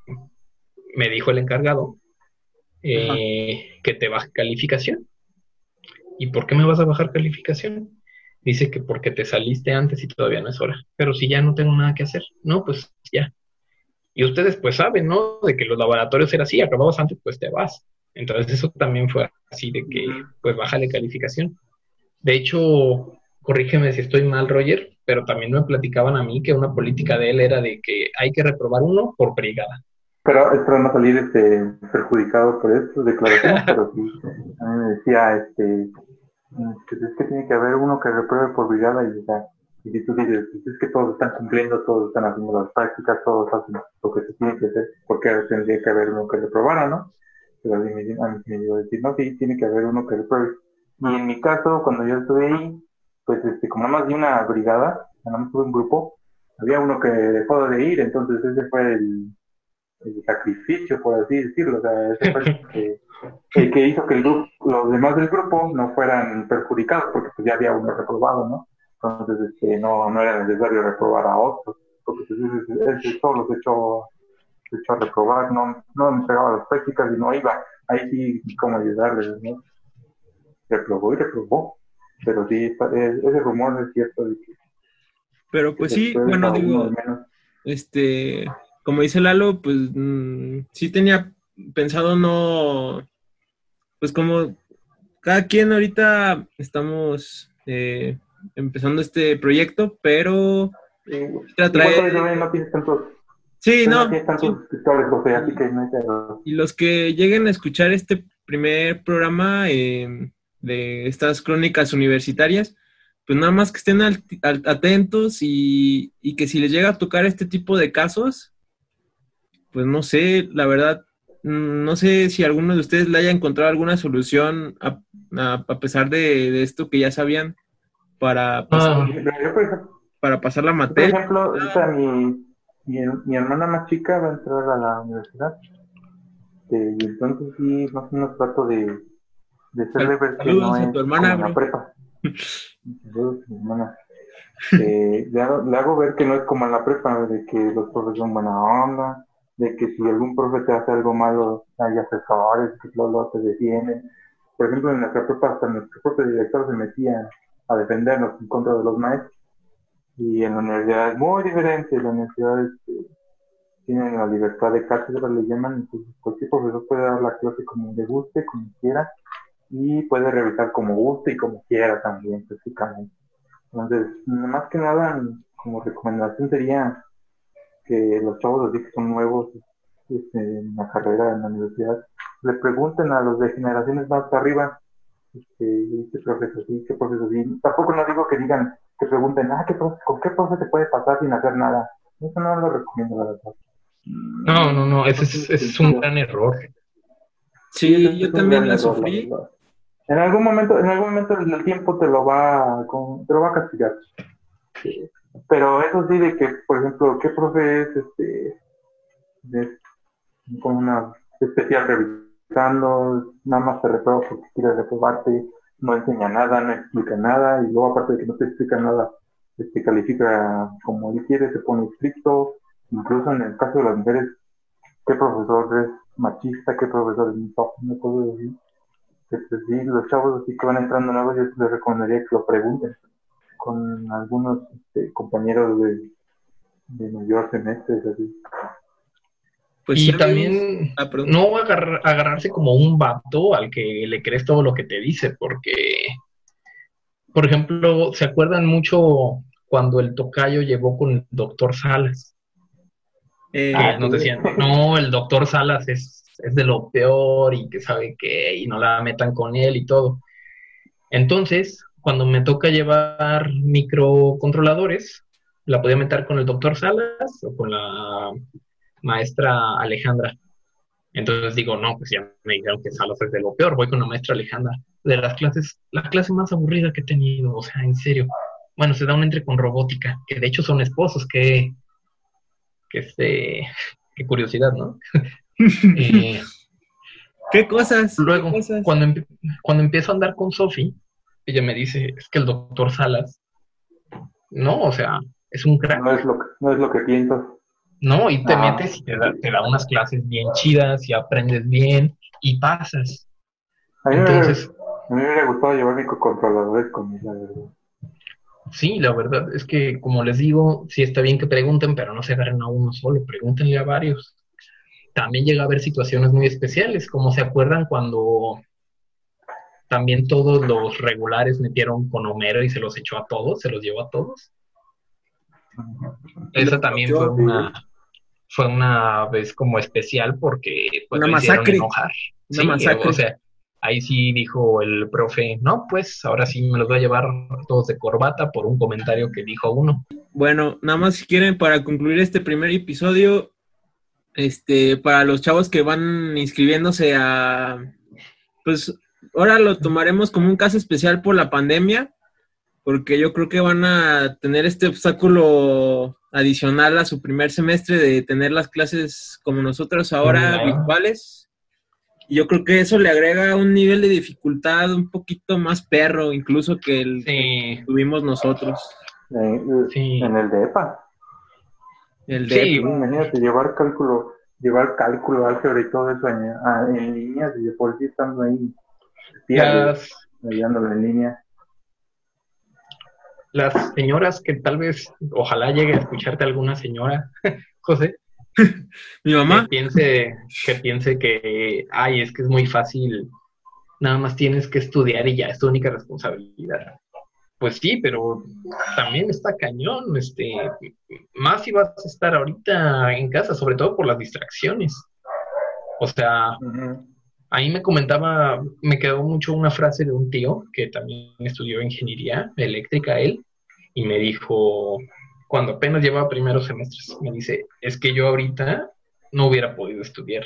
me dijo el encargado eh, que te baje calificación. ¿Y por qué me vas a bajar calificación? Dice que porque te saliste antes y todavía no es hora. Pero si ya no tengo nada que hacer, no, pues ya, y ustedes pues saben, ¿no? De que los laboratorios eran así, acababas antes, pues te vas. Entonces eso también fue así de que pues baja la calificación. De hecho, corrígeme si estoy mal, Roger, pero también me platicaban a mí que una política de él era de que hay que reprobar uno por brigada. Pero espero no salir este, perjudicado por esto, declaración, pero sí, a mí me decía, este, es que tiene que haber uno que repruebe por brigada y ya y si tú dices, pues es que todos están cumpliendo, todos están haciendo las prácticas, todos hacen lo que se tiene que hacer, porque tendría que haber uno que reprobara, ¿no? Pero a mí me, a a decir, no, sí, tiene que haber uno que repruebe. Y en mi caso, cuando yo estuve ahí, pues este, como nada más de una brigada, nada más tuve un grupo, había uno que dejó de ir, entonces ese fue el, sacrificio, por así decirlo, o sea, ese fue el que hizo que el grupo, los demás del grupo no fueran perjudicados, porque pues ya había uno reprobado, ¿no? Entonces este, no, no era necesario reprobar a otros, porque pues, él, solo se echó, se echó a reprobar, no, no entregaba las prácticas y no iba, ahí sí, como ayudarles, ¿no? Reprobó y reprobó, pero sí, ese rumor es cierto. De que, pero pues sí, bueno, digo, este, como dice Lalo, pues mm, sí tenía pensado no, pues como cada quien ahorita estamos eh, empezando este proyecto, pero Sí, no. Y los que lleguen a escuchar este primer programa em, de estas crónicas universitarias, pues nada más que estén atentos y, y, que si les llega a tocar este tipo de casos, pues no sé, la verdad, mm, no sé si alguno de ustedes le haya encontrado alguna solución a, a, pesar de, esto que ya sabían para pasar, ah. para pasar la materia. Por ejemplo, mi, mi, mi, hermana más chica va a entrar a la universidad. Este, y entonces sí, más o menos trato de, de hacerle ver que no es tu hermana, como la prepa. [laughs] Saludos mi hermana. Eh, le, hago, le, hago, ver que no es como en la prepa, de que los profes son buena onda, de que si algún profe te hace algo malo, hay asesores que luego te defienden. Por ejemplo, en nuestra prepa hasta nuestro propio director se metía a defendernos en contra de los maestros. Y en la universidad es muy diferente, la universidad este, tiene la libertad de cátedra, le llaman, entonces cualquier profesor puede dar la clase como le guste, como quiera, y puede revisar como guste y como quiera también, prácticamente. Entonces, más que nada, como recomendación sería que los chavos así que son nuevos este, en la carrera en la universidad, le pregunten a los de generaciones más arriba, este, qué profesor sí, qué profesor sí. Tampoco no digo que digan, que pregunten, ah, ¿qué ¿con qué profe se puede pasar sin hacer nada? Eso no lo recomiendo, la verdad. No, no, no, ese es, ese es un gran error. Sí, yo también la sufrí. En algún momento, en algún momento el tiempo te lo va, te lo va a castigar. Pero eso sí de que, por ejemplo, ¿qué profe es este con una especial nada más te reprueba porque quiere reprobarte, no enseña nada, no explica nada, y luego aparte de que no te explica nada, este califica como él quiere, se pone estricto, incluso en el caso de las mujeres, qué profesor es machista, qué profesor es misógino, todo eso. Este, sí, los chavos así que van entrando nuevos, yo les recomendaría que lo pregunten con algunos este, compañeros de, de mayor semestre. Así. Pues y también ah, no agarrarse como un vato al que le crees todo lo que te dice, porque, por ejemplo, ¿se acuerdan mucho cuando el tocayo llegó con el doctor Salas? Eh, ah, nos decían, no, el doctor Salas es, es de lo peor y que sabe que, y no la metan con él y todo. Entonces, cuando me toca llevar microcontroladores, la podía meter con el doctor Salas o con la maestra Alejandra. Entonces digo, no, pues ya me dijeron que Salas es de lo peor, voy con la maestra Alejandra. De las clases, la clase más aburrida que he tenido, o sea, en serio. Bueno, se da un entre con robótica, que de hecho son esposos, que, que este, [laughs] qué curiosidad, ¿no? [laughs] Eh, ¿Qué cosas? Luego, Cuando, cuando empiezo a andar con Sofi, ella me dice, es que el doctor Salas, no, o sea, es un crack. No es lo que, no es lo que piensas. No, y te ah. metes y te da, te da, unas clases bien chidas y aprendes bien y pasas. A mí, Entonces, me, a mí me hubiera gustado llevar microcontroladores conmigo, la verdad. Sí, la verdad es que, como les digo, sí está bien que pregunten, pero no se agarren a uno solo, pregúntenle a varios. También llega a haber situaciones muy especiales, como se acuerdan cuando también todos los regulares metieron con Homero y se los echó a todos, se los llevó a todos. Esa también fue una, fue una vez como especial porque pues, una masacre. enojar. O sea, ahí sí dijo el profe, no, pues ahora sí me los voy a llevar todos de corbata por un comentario que dijo uno. Bueno, nada más si quieren para concluir este primer episodio, este, para los chavos que van inscribiéndose a, pues ahora lo tomaremos como un caso especial por la pandemia, porque yo creo que van a tener este obstáculo adicional a su primer semestre de tener las clases como nosotros ahora virtuales. Y yo creo que eso le agrega un nivel de dificultad un poquito más perro, incluso que el que tuvimos nosotros. En el DEPA. El DEPA. Sí, imagínate llevar cálculo, llevar cálculo, álgebra y todo eso en, en línea, y por sí estando ahí las, en línea. Las señoras que tal vez, ojalá llegue a escucharte alguna señora, [laughs] José. Mi mamá. Que piense, que piense que, ay, es que es muy fácil, nada más tienes que estudiar y ya, es tu única responsabilidad. Pues sí, pero también está cañón, este, más si vas a estar ahorita en casa, sobre todo por las distracciones. O sea, Ahí me comentaba, me quedó mucho una frase de un tío que también estudió ingeniería eléctrica él, y me dijo, cuando apenas llevaba primeros semestres, me dice, es que yo ahorita no hubiera podido estudiar.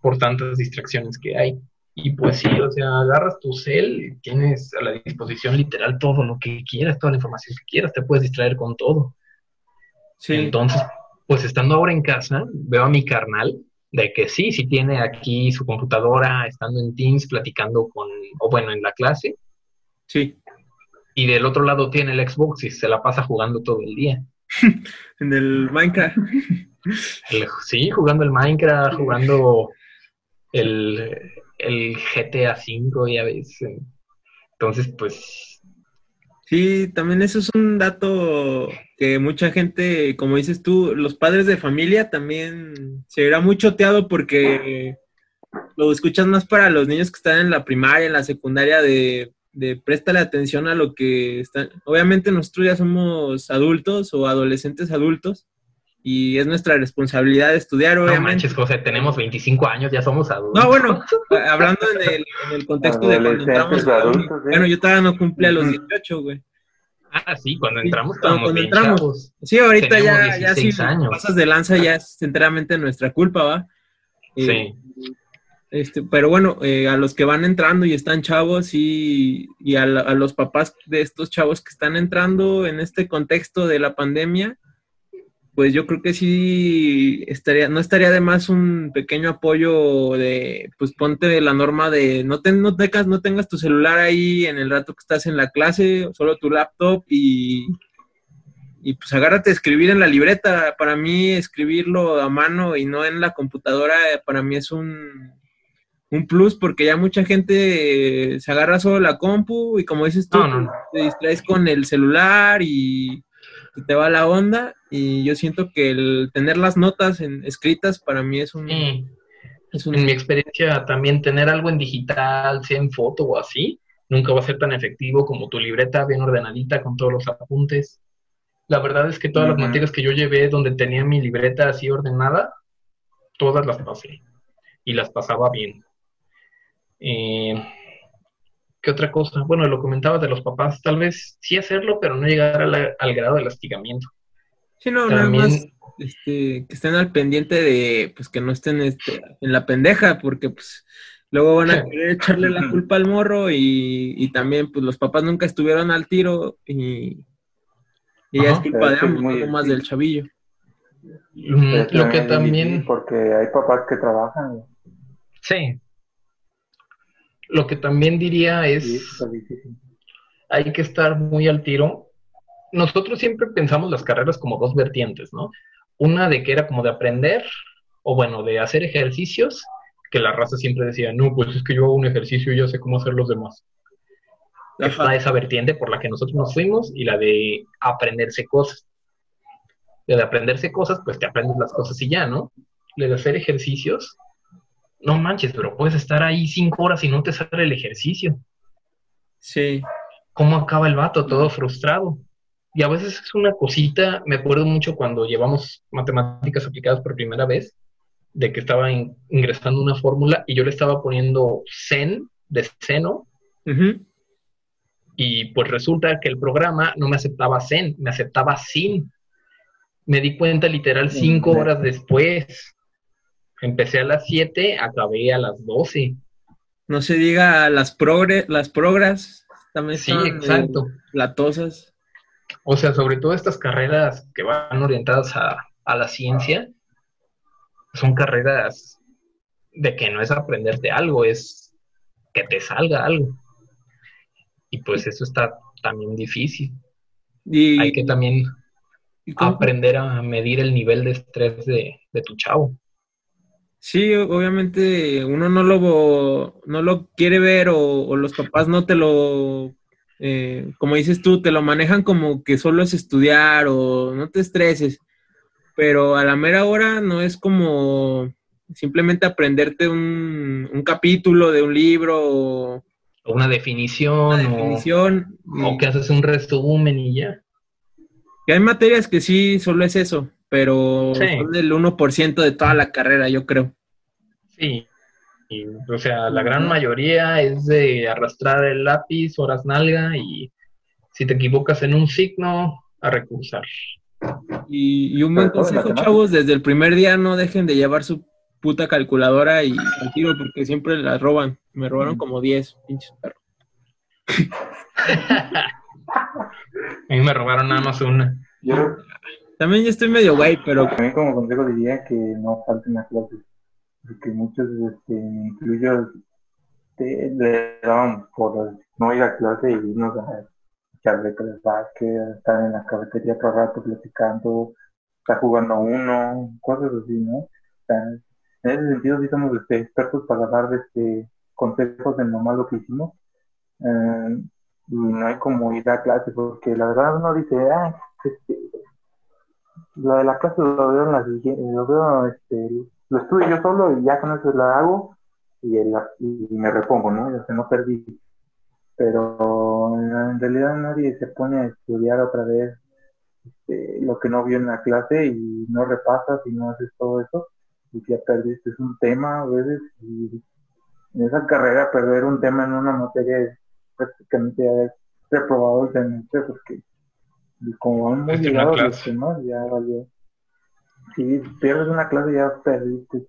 por tantas distracciones que hay. Y pues sí, o sea, agarras tu cel, tienes a la disposición literal todo lo que quieras, toda la información que quieras, te puedes distraer con todo. Sí. Entonces, pues estando ahora en casa, veo a mi carnal de que sí, sí tiene aquí su computadora, estando en Teams, platicando con, o bueno, en la clase. Sí. Y del otro lado tiene el Xbox y se la pasa jugando todo el día. [laughs] en el Minecraft. sí, jugando el Minecraft, jugando el, el GTA V, ya ves. Entonces, pues... Sí, también eso es un dato que mucha gente, como dices tú, los padres de familia también se verá muy choteado porque lo escuchas más para los niños que están en la primaria, en la secundaria, de, de préstale atención a lo que están. Obviamente nosotros ya somos adultos o adolescentes adultos, y es nuestra responsabilidad estudiar, obviamente. No manches, José, tenemos 25 años, ya somos adultos. No, bueno, hablando en el, contexto de cuando entramos. Adultos, Bueno, yo todavía no cumplí a los 18, güey. Ah, sí, cuando entramos cuando, cuando entramos. Sí, ahorita ya, ya si pasas de lanza ya es enteramente nuestra culpa, ¿va? Eh, sí. Este, pero bueno, eh, a los que van entrando y están chavos y, y a, a, los papás de estos chavos que están entrando en este contexto de la pandemia, pues yo creo que sí estaría, no estaría de más un pequeño apoyo de, pues ponte la norma de no, te, no, tengas, no tengas tu celular ahí en el rato que estás en la clase, solo tu laptop y, y pues agárrate a escribir en la libreta. Para mí escribirlo a mano y no en la computadora, para mí es un, un plus porque ya mucha gente se agarra solo la compu y como dices tú, te distraes con el celular y te va la onda y yo siento que el tener las notas en, escritas para mí es un... Es En mi experiencia también tener algo en digital, sea en foto o así, nunca va a ser tan efectivo como tu libreta bien ordenadita con todos los apuntes. La verdad es que todas las materias que yo llevé donde tenía mi libreta así ordenada, todas las pasé y las pasaba bien. Eh, ¿Qué otra cosa? Bueno, lo comentabas de los papás, tal vez sí hacerlo, pero no llegar al grado de lastigamiento. Sí, no, nada más este, que estén al pendiente de, pues que no estén este, en la pendeja, porque pues luego van a querer echarle la culpa al morro y, también pues los papás nunca estuvieron al tiro y, y ya es culpa de ambos, no más del chavillo. lo que también... Porque hay papás que trabajan. Sí, lo que también diría es, hay que estar muy al tiro. Nosotros siempre pensamos las carreras como dos vertientes, ¿no? Una de que era como de aprender, o bueno, de hacer ejercicios, que la raza siempre decía, no, pues es que yo hago un ejercicio y ya sé cómo hacer los demás. Está esa vertiente por la que nosotros nos fuimos y la de aprenderse cosas. La de aprenderse cosas, pues te aprendes las cosas y ya, ¿no? La de hacer ejercicios, no manches, pero puedes estar ahí cinco horas y no te sale el ejercicio. Sí. ¿Cómo acaba el vato? Todo frustrado. Y a veces es una cosita, me acuerdo mucho cuando llevamos matemáticas aplicadas por primera vez, de que estaba ingresando una fórmula y yo le estaba poniendo sen de seno. Y pues resulta que el programa no me aceptaba sen, me aceptaba sin. Me di cuenta literal cinco horas después. Empecé a las 7, acabé a las 12. No se diga las progres, las progras también sí, exacto. latosas. O sea, sobre todo estas carreras que van orientadas a, a la ciencia, son carreras de que no es aprenderte algo, es que te salga algo. Y pues eso está también difícil. Y, Hay que también aprender a medir el nivel de estrés de, de tu chavo. Sí, obviamente uno no lo, no lo quiere ver o, los papás no te lo, eh, como dices tú, te lo manejan como que solo es estudiar o no te estreses, pero a la mera hora no es como simplemente aprenderte un, un capítulo de un libro o una definición, definición o, que haces un resumen y ya. Que hay materias que sí, solo es eso, pero son el 1% de toda la carrera, yo creo. Sí, o sea, la gran mayoría es de arrastrar el lápiz, horas nalga y si te equivocas en un signo, a recursar. Y, un buen consejo, chavos, desde el primer día no dejen de llevar su puta calculadora y al tiro porque siempre las roban. Me robaron como 10, pinches perros. [laughs] A mí me robaron nada más una. Yo También ya estoy medio güey, pero también como consejo diría que no falten a clases. Porque muchos, este, incluyo, te, le daban por no ir a clase y irnos a echar de básquet, estar en la cafetería por rato platicando, estar jugando a uno, cosas así, ¿no? O sea, en ese sentido sí somos este, expertos para dar este, consejos en lo malo que hicimos. Eh, y no hay como ir a clase, porque la verdad uno dice, ah, este, lo de la clase lo veo en la siguiente, lo veo, este, lo estudio yo solo y ya con eso la hago y, el- y me repongo, ¿no? O sea, no perdí. Pero en realidad nadie se pone a estudiar otra vez este, lo que no vio en la clase y no repasas y no haces todo eso y ya perdiste un tema a veces y en esa carrera perder un tema en una materia es prácticamente haber reprobado el semestre porque y como van muy ligados los temas ya valió. Si pierdes una clase ya perdiste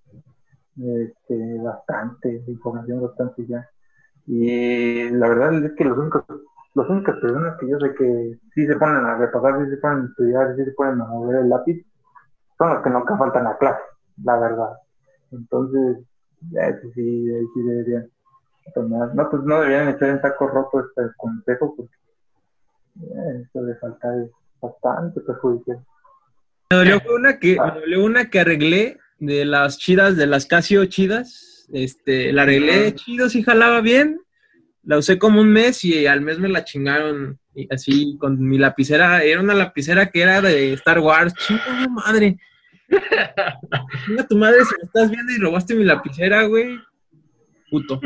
este, bastante información bastante ya. Y la verdad es que los únicos las únicas personas que yo sé que sí se ponen a repasar, sí se ponen a estudiar, sí se ponen a mover el lápiz, son los que nunca faltan a clase, la verdad. Entonces, eso sí, ahí sí deberían tomar. No, pues no deberían echar en saco roto este consejo porque eh, eso de faltar es bastante perjudicial. me dolió una que, me dolió una que arreglé de las chidas, de las Casio chidas. Este, la arreglé chido, sí jalaba bien. La usé como un mes y al mes me la chingaron y así con mi lapicera. Era una lapicera que era de Star Wars. Chinga madre. [laughs] Chinga tu madre si me estás viendo y robaste mi lapicera, güey. Puto.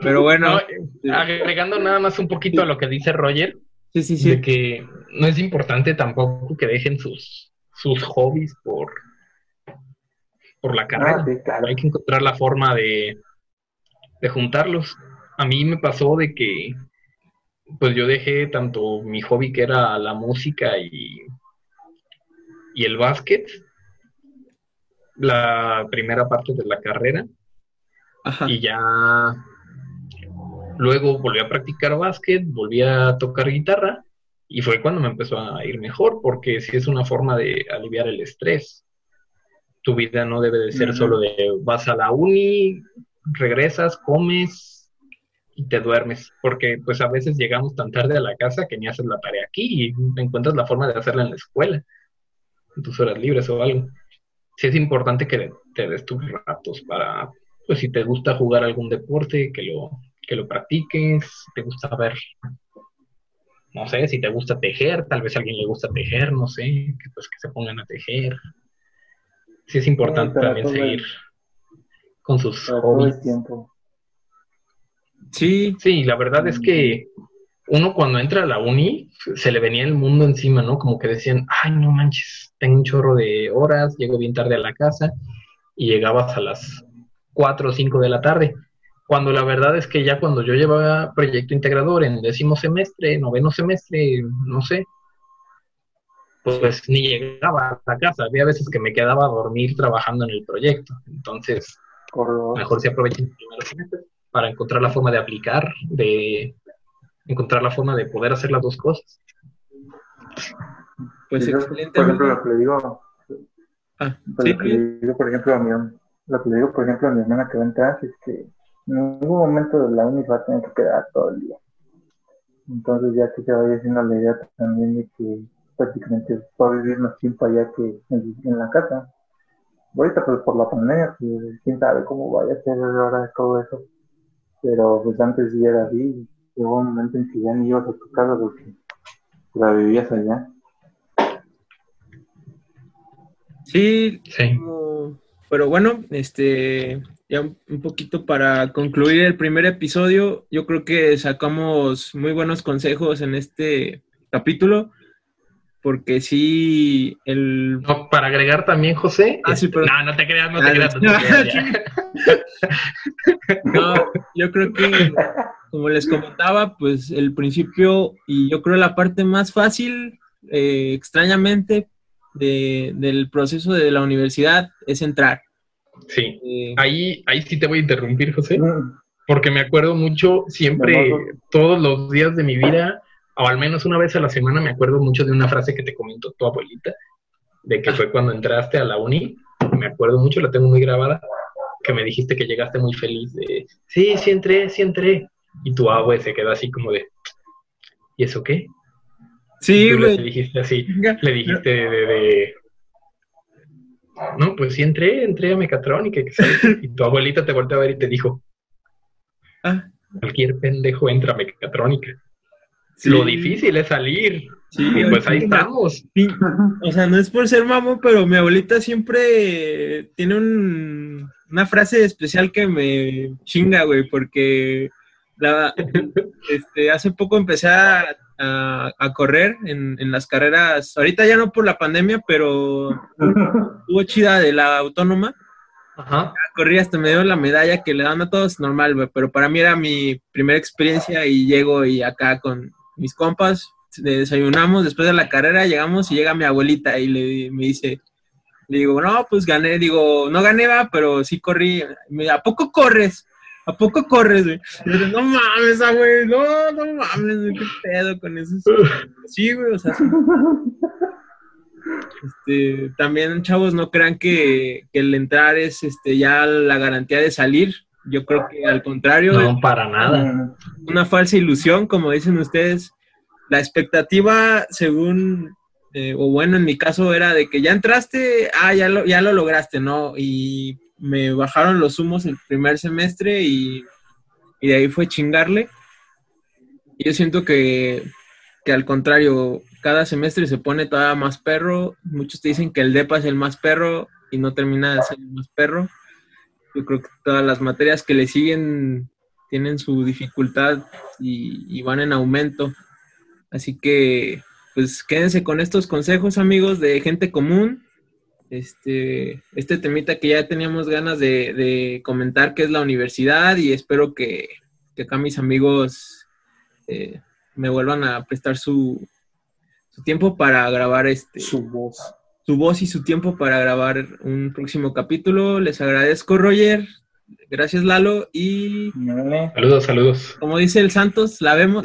Pero bueno. No, agregando nada más un poquito a lo que dice Roger, Sí, sí, de que no es importante tampoco que dejen sus, sus hobbies por, por la carrera. Ah, sí, claro. Hay que encontrar la forma de, de juntarlos. A mí me pasó de que pues yo dejé tanto mi hobby que era la música y, y el básquet, la primera parte de la carrera, Ajá. y ya luego volví a practicar básquet, volví a tocar guitarra y fue cuando me empezó a ir mejor porque sí es una forma de aliviar el estrés. Tu vida no debe de ser solo de vas a la uni, regresas, comes y te duermes, porque pues a veces llegamos tan tarde a la casa que ni haces la tarea aquí y encuentras la forma de hacerla en la escuela, en tus horas libres o algo. Sí es importante que te des tus ratos para pues si te gusta jugar algún deporte, que lo, que lo practiques, si te gusta ver, no sé, si te gusta tejer, tal vez a alguien le gusta tejer, no sé, que pues que se pongan a tejer. Sí es importante también el- seguir con sus hobbies. tiempo. Sí, Sí, la verdad es que uno cuando entra a la uni se le venía el mundo encima, ¿no? Como que decían, ay, no manches, tengo un chorro de horas, llego bien tarde a la casa y llegabas a las 4 o 5 de la tarde. Cuando la verdad es que ya cuando yo llevaba proyecto integrador en décimo semestre, noveno semestre, no sé, pues ni llegaba a la casa. Había veces que me quedaba a dormir trabajando en el proyecto. Entonces, mejor se aprovechen los primeros semestres para encontrar la forma de aplicar, de encontrar la forma de poder hacer las dos cosas. pues excelente. Por ejemplo, lo que le digo, Ah, sí, lo que le digo, por ejemplo, a mi, lo que le digo, por ejemplo, a mi hermana que va a entrar es que en ningún momento de la uni va a tener que quedar todo el día. Entonces ya que se vaya haciendo la idea también de que prácticamente va a vivir más tiempo allá que en, en la casa. Ahorita pues por la pandemia, pues, quién sabe cómo vaya a ser ahora todo eso. Pero pues antes sí era así, llegó un momento en que ya ni ibas a tu casa porque la vivías allá. sí, Sí. como- pero bueno, este, ya un poquito para concluir el primer episodio, yo creo que sacamos muy buenos consejos en este capítulo, porque sí, el... No, para agregar también, José. Ah, sí, este, pero- No, no te creas, no te Ah, creas. no te. No, yo creo que, como les comentaba, pues el principio y yo creo la parte más fácil, eh, extrañamente, de- del proceso de la universidad es entrar. Sí, eh, ahí, ahí sí te voy a interrumpir, José, mm. porque me acuerdo mucho siempre, todos los días de mi vida, o al menos una vez a la semana, me acuerdo mucho de una frase que te comentó tu abuelita, de que fue cuando entraste a la uni, me acuerdo mucho, la tengo muy grabada, que me dijiste que llegaste muy feliz de, sí, sí entré, sí entré, y tu abue se quedó así como de, ¿y eso qué? Sí, güey. Le dijiste así, le dijiste de, no, pues sí entré, entré a mecatrónica, y tu abuelita te volteó a ver y te dijo, ah. cualquier pendejo entra a mecatrónica. Lo difícil es salir. Sí, y pues ahí estamos. [laughs] O sea, no es por ser mamo, pero mi abuelita siempre tiene una frase especial que me chinga, güey, porque [laughs] este, hace poco empecé a, correr en, las carreras, ahorita ya no por la pandemia, pero [laughs] estuvo chida de la autónoma. Ajá. Corrí hasta me dio la medalla que le dan a todos normal, güey, pero para mí era mi primera experiencia y llego y acá con mis compas, desayunamos, después de la carrera llegamos y llega mi abuelita y le, me dice, le digo, no, pues gané, digo, no gané, va, pero sí corrí. Me, ¿A poco corres? ¿A poco corres, güey? no mames, ah, güey, no, no mames, qué pedo con eso. Sí, güey, o sea, Este, también, chavos, no crean que, que, el entrar es este, ya la garantía de salir. Yo creo que al contrario. No, para nada. Una falsa ilusión, como dicen ustedes. La expectativa, según, eh, o bueno, en mi caso era de que ya entraste, ah, ya lo, ya lo lograste, ¿no? Y me bajaron los humos el primer semestre y, de ahí fue chingarle. Y yo siento que, que al contrario, cada semestre se pone todavía más perro. Muchos te dicen que el DEPA es el más perro y no termina de ser el más perro. Yo creo que todas las materias que le siguen tienen su dificultad y, van en aumento. Así que, pues quédense con estos consejos, amigos, de gente común. Este, este temita que ya teníamos ganas de, comentar, que es la universidad, y espero que, acá mis amigos eh, me vuelvan a prestar su, su tiempo para grabar este. Su voz su voz y su tiempo para grabar un próximo capítulo. Les agradezco, Roger. Gracias, Lalo. Y. Saludos, saludos. Como dice el Santos, la vemos.